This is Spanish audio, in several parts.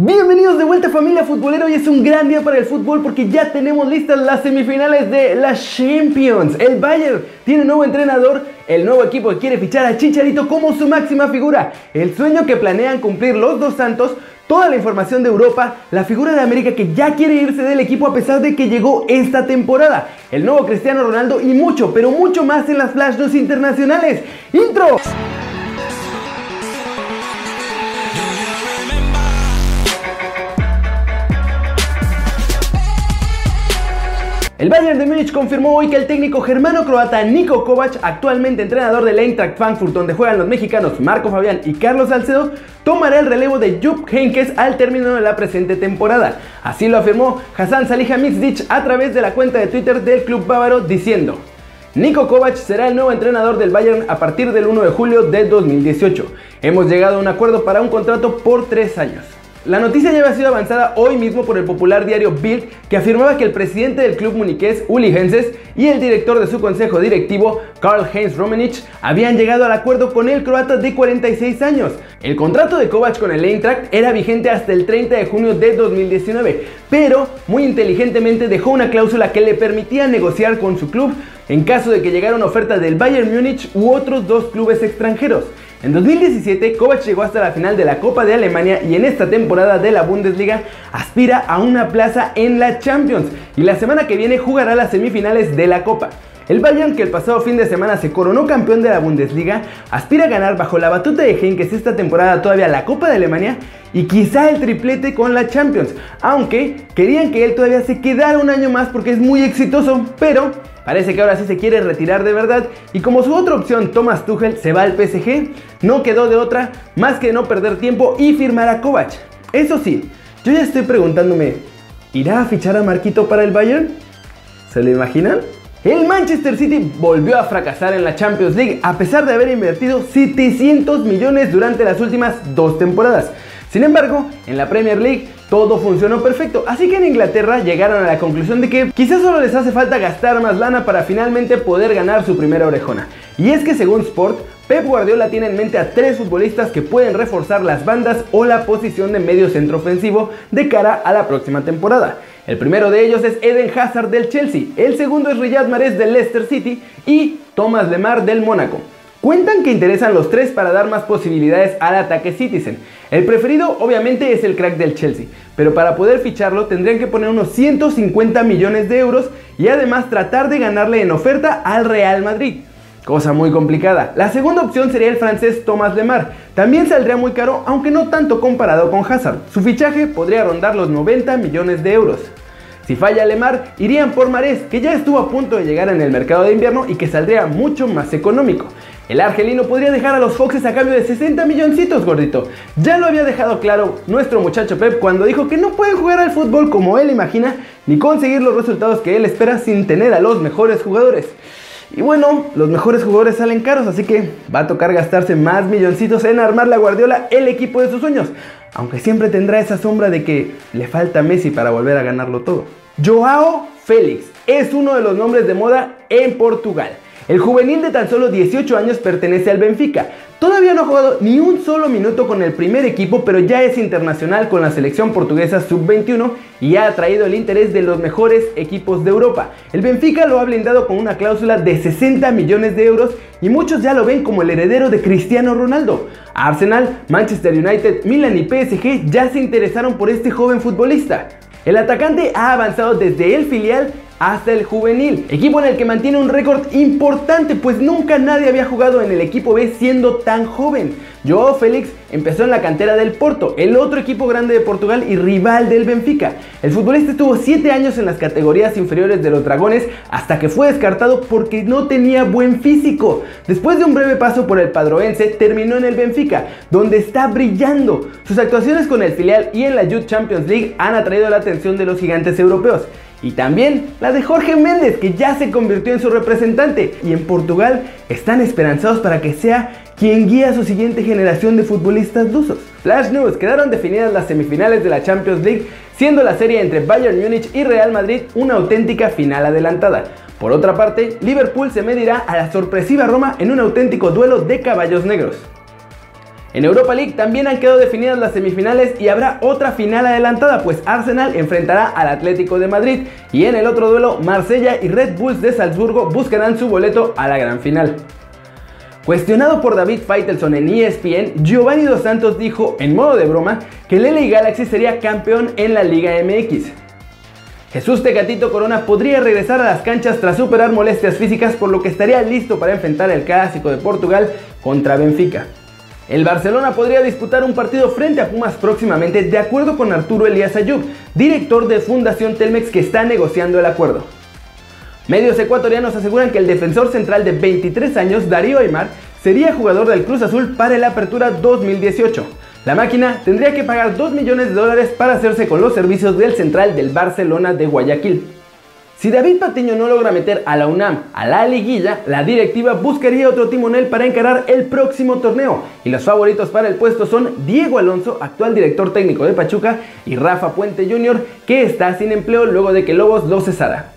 Bienvenidos de vuelta familia futbolera, hoy es un gran día para el fútbol porque ya tenemos listas las semifinales de la Champions. El Bayern tiene nuevo entrenador, el nuevo equipo que quiere fichar a Chicharito como su máxima figura, el sueño que planean cumplir los dos santos, toda la información de Europa, la figura de América que ya quiere irse del equipo a pesar de que llegó esta temporada, el nuevo Cristiano Ronaldo y mucho, pero mucho más en las Flash internacionales. ¡Intro! El Bayern de Múnich confirmó hoy que el técnico germano-croata Niko Kovac, actualmente entrenador del Eintracht Frankfurt donde juegan los mexicanos Marco Fabián y Carlos Salcedo, tomará el relevo de Jupp Heynckes al término de la presente temporada. Así lo afirmó Hassan Salihamidzic a través de la cuenta de Twitter del club bávaro diciendo Niko Kovac será el nuevo entrenador del Bayern a partir del 1 de julio de 2018. Hemos llegado a un acuerdo para un contrato por tres años. La noticia ya había sido avanzada hoy mismo por el popular diario Bild, que afirmaba que el presidente del club muniqués, Uli Henses, y el director de su consejo directivo, Karl-Heinz Romanich, habían llegado al acuerdo con el croata de 46 años. El contrato de Kovac con el Eintracht era vigente hasta el 30 de junio de 2019, pero muy inteligentemente dejó una cláusula que le permitía negociar con su club en caso de que llegara una oferta del Bayern Múnich u otros dos clubes extranjeros. En 2017, Kovac llegó hasta la final de la Copa de Alemania y en esta temporada de la Bundesliga aspira a una plaza en la Champions y la semana que viene jugará las semifinales de la Copa. El Bayern, que el pasado fin de semana se coronó campeón de la Bundesliga, aspira a ganar bajo la batuta de Heynckes esta temporada todavía la Copa de Alemania y quizá el triplete con la Champions, aunque querían que él todavía se quedara un año más porque es muy exitoso, pero Parece que ahora sí se quiere retirar de verdad y como su otra opción Thomas Tuchel se va al PSG, no quedó de otra más que no perder tiempo y firmar a Kovac. Eso sí, yo ya estoy preguntándome, ¿irá a fichar a Marquito para el Bayern? ¿Se lo imaginan? El Manchester City volvió a fracasar en la Champions League a pesar de haber invertido 700 millones durante las últimas dos temporadas. Sin embargo, en la Premier League todo funcionó perfecto, así que en Inglaterra llegaron a la conclusión de que quizás solo les hace falta gastar más lana para finalmente poder ganar su primera orejona. Y es que según Sport, Pep Guardiola tiene en mente a tres futbolistas que pueden reforzar las bandas o la posición de medio centro ofensivo de cara a la próxima temporada. El primero de ellos es Eden Hazard del Chelsea, el segundo es Riyad Mahrez del Leicester City y Thomas Lemar del Mónaco. Cuentan que interesan los tres para dar más posibilidades al ataque Citizen. El preferido obviamente es el crack del Chelsea, pero para poder ficharlo tendrían que poner unos 150 millones de euros y además tratar de ganarle en oferta al Real Madrid. Cosa muy complicada. La segunda opción sería el francés Thomas Lemar. También saldría muy caro, aunque no tanto comparado con Hazard. Su fichaje podría rondar los 90 millones de euros. Si falla Lemar, irían por Marés, que ya estuvo a punto de llegar en el mercado de invierno y que saldría mucho más económico. El argelino podría dejar a los Foxes a cambio de 60 milloncitos, gordito. Ya lo había dejado claro nuestro muchacho Pep cuando dijo que no puede jugar al fútbol como él imagina, ni conseguir los resultados que él espera sin tener a los mejores jugadores. Y bueno, los mejores jugadores salen caros, así que va a tocar gastarse más milloncitos en armar la Guardiola el equipo de sus sueños. Aunque siempre tendrá esa sombra de que le falta Messi para volver a ganarlo todo. Joao Félix es uno de los nombres de moda en Portugal. El juvenil de tan solo 18 años pertenece al Benfica. Todavía no ha jugado ni un solo minuto con el primer equipo, pero ya es internacional con la selección portuguesa sub-21 y ha atraído el interés de los mejores equipos de Europa. El Benfica lo ha blindado con una cláusula de 60 millones de euros y muchos ya lo ven como el heredero de Cristiano Ronaldo. Arsenal, Manchester United, Milan y PSG ya se interesaron por este joven futbolista. El atacante ha avanzado desde el filial hasta el juvenil, equipo en el que mantiene un récord importante, pues nunca nadie había jugado en el equipo B siendo tan joven. Joao Félix empezó en la cantera del Porto, el otro equipo grande de Portugal y rival del Benfica. El futbolista estuvo 7 años en las categorías inferiores de los Dragones hasta que fue descartado porque no tenía buen físico. Después de un breve paso por el Padroense, terminó en el Benfica, donde está brillando. Sus actuaciones con el filial y en la Youth Champions League han atraído la atención de los gigantes europeos y también la de Jorge Méndez, que ya se convirtió en su representante. Y en Portugal están esperanzados para que sea quien guía a su siguiente generación de futbolistas lusos. Flash News, quedaron definidas las semifinales de la Champions League, siendo la serie entre Bayern Múnich y Real Madrid una auténtica final adelantada. Por otra parte, Liverpool se medirá a la sorpresiva Roma en un auténtico duelo de caballos negros. En Europa League también han quedado definidas las semifinales y habrá otra final adelantada, pues Arsenal enfrentará al Atlético de Madrid y en el otro duelo Marsella y Red Bulls de Salzburgo buscarán su boleto a la gran final. Cuestionado por David Feitelson en ESPN, Giovanni Dos Santos dijo, en modo de broma, que el LA Galaxy sería campeón en la Liga MX. Jesús Tecatito Corona podría regresar a las canchas tras superar molestias físicas, por lo que estaría listo para enfrentar el clásico de Portugal contra Benfica. El Barcelona podría disputar un partido frente a Pumas próximamente, de acuerdo con Arturo Elías Ayub, director de Fundación Telmex que está negociando el acuerdo. Medios ecuatorianos aseguran que el defensor central de 23 años, Darío Aymar, sería jugador del Cruz Azul para el Apertura 2018. La máquina tendría que pagar 2 millones de dólares para hacerse con los servicios del central del Barcelona de Guayaquil. Si David Patiño no logra meter a la UNAM a la liguilla, la directiva buscaría otro timonel para encarar el próximo torneo. Y los favoritos para el puesto son Diego Alonso, actual director técnico de Pachuca, y Rafa Puente Jr., que está sin empleo luego de que Lobos lo cesara.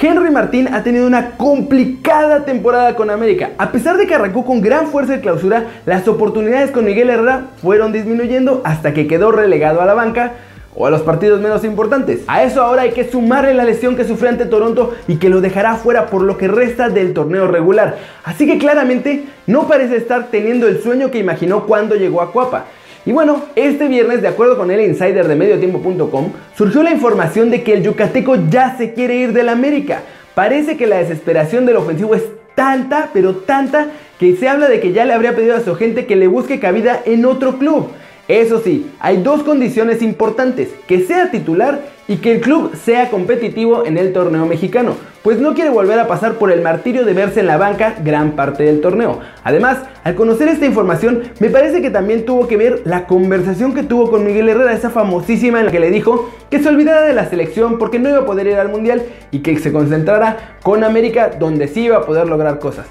Henry Martín ha tenido una complicada temporada con América. A pesar de que arrancó con gran fuerza de clausura, las oportunidades con Miguel Herrera fueron disminuyendo hasta que quedó relegado a la banca o a los partidos menos importantes. A eso ahora hay que sumarle la lesión que sufrió ante Toronto y que lo dejará fuera por lo que resta del torneo regular. Así que claramente no parece estar teniendo el sueño que imaginó cuando llegó a Cuapa. Y bueno, este viernes, de acuerdo con el insider de mediotiempo.com, surgió la información de que el yucateco ya se quiere ir del América. Parece que la desesperación del ofensivo es tanta, pero tanta, que se habla de que ya le habría pedido a su gente que le busque cabida en otro club. Eso sí, hay dos condiciones importantes, que sea titular y que el club sea competitivo en el torneo mexicano, pues no quiere volver a pasar por el martirio de verse en la banca gran parte del torneo. Además, al conocer esta información, me parece que también tuvo que ver la conversación que tuvo con Miguel Herrera, esa famosísima en la que le dijo que se olvidara de la selección porque no iba a poder ir al Mundial y que se concentrara con América donde sí iba a poder lograr cosas.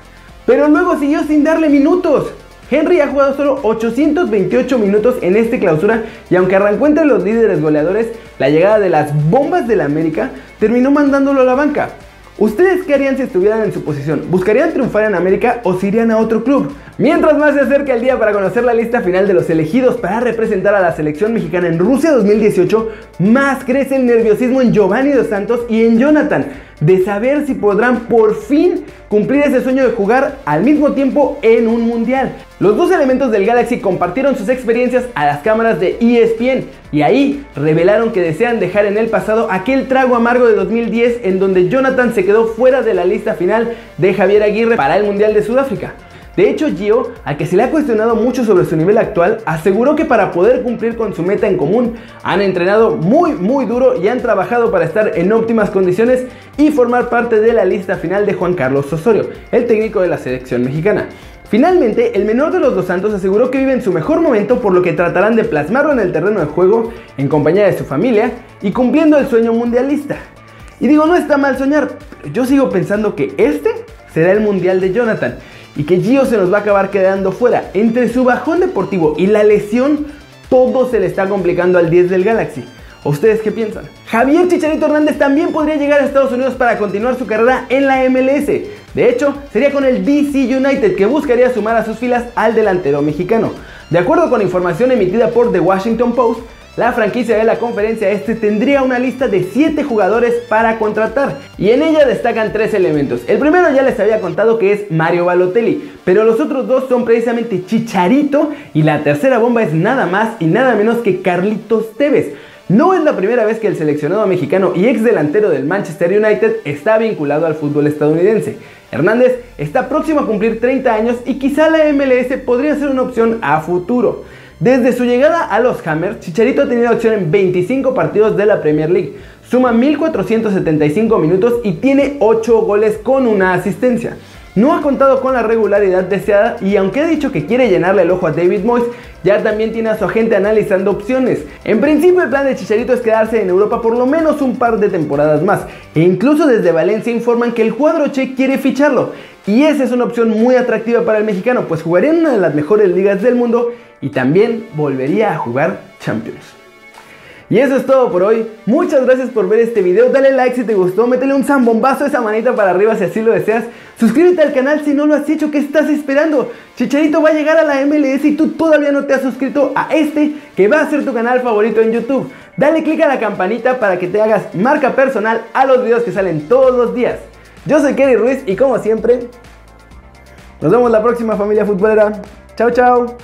Pero luego siguió sin darle minutos. Henry ha jugado solo 828 minutos en esta clausura y aunque arrancó entre los líderes goleadores, la llegada de las bombas del América terminó mandándolo a la banca. ¿Ustedes qué harían si estuvieran en su posición? ¿Buscarían triunfar en América o se irían a otro club? Mientras más se acerca el día para conocer la lista final de los elegidos para representar a la selección mexicana en Rusia 2018, más crece el nerviosismo en Giovanni Dos Santos y en Jonathan de saber si podrán por fin cumplir ese sueño de jugar al mismo tiempo en un mundial. Los dos elementos del Galaxy compartieron sus experiencias a las cámaras de ESPN y ahí revelaron que desean dejar en el pasado aquel trago amargo de 2010 en donde Jonathan se quedó fuera de la lista final de Javier Aguirre para el Mundial de Sudáfrica. De hecho, Gio, al que se le ha cuestionado mucho sobre su nivel actual, aseguró que para poder cumplir con su meta en común, han entrenado muy muy duro y han trabajado para estar en óptimas condiciones y formar parte de la lista final de Juan Carlos Osorio, el técnico de la selección mexicana. Finalmente, el menor de los dos santos aseguró que vive en su mejor momento por lo que tratarán de plasmarlo en el terreno de juego en compañía de su familia y cumpliendo el sueño mundialista. Y digo, no está mal soñar, yo sigo pensando que este será el mundial de Jonathan y que Gio se nos va a acabar quedando fuera. Entre su bajón deportivo y la lesión, todo se le está complicando al 10 del Galaxy. ¿Ustedes qué piensan? Javier Chicharito Hernández también podría llegar a Estados Unidos para continuar su carrera en la MLS. De hecho, sería con el DC United que buscaría sumar a sus filas al delantero mexicano. De acuerdo con información emitida por The Washington Post, la franquicia de la conferencia este tendría una lista de 7 jugadores para contratar y en ella destacan 3 elementos. El primero ya les había contado que es Mario Balotelli, pero los otros dos son precisamente Chicharito y la tercera bomba es nada más y nada menos que Carlitos Tevez. No es la primera vez que el seleccionado mexicano y ex delantero del Manchester United está vinculado al fútbol estadounidense. Hernández está próximo a cumplir 30 años y quizá la MLS podría ser una opción a futuro. Desde su llegada a los Hammers, Chicharito ha tenido acción en 25 partidos de la Premier League, suma 1475 minutos y tiene 8 goles con una asistencia. No ha contado con la regularidad deseada y aunque ha dicho que quiere llenarle el ojo a David Moyes, ya también tiene a su agente analizando opciones. En principio el plan de Chicharito es quedarse en Europa por lo menos un par de temporadas más e incluso desde Valencia informan que el cuadro che quiere ficharlo y esa es una opción muy atractiva para el mexicano pues jugaría en una de las mejores ligas del mundo y también volvería a jugar Champions. Y eso es todo por hoy. Muchas gracias por ver este video. Dale like si te gustó. Métele un zambombazo a esa manita para arriba si así lo deseas. Suscríbete al canal si no lo has hecho. ¿Qué estás esperando? Chicharito va a llegar a la MLS y tú todavía no te has suscrito a este que va a ser tu canal favorito en YouTube. Dale click a la campanita para que te hagas marca personal a los videos que salen todos los días. Yo soy Kerry Ruiz y como siempre, nos vemos la próxima familia futbolera. Chao, chao.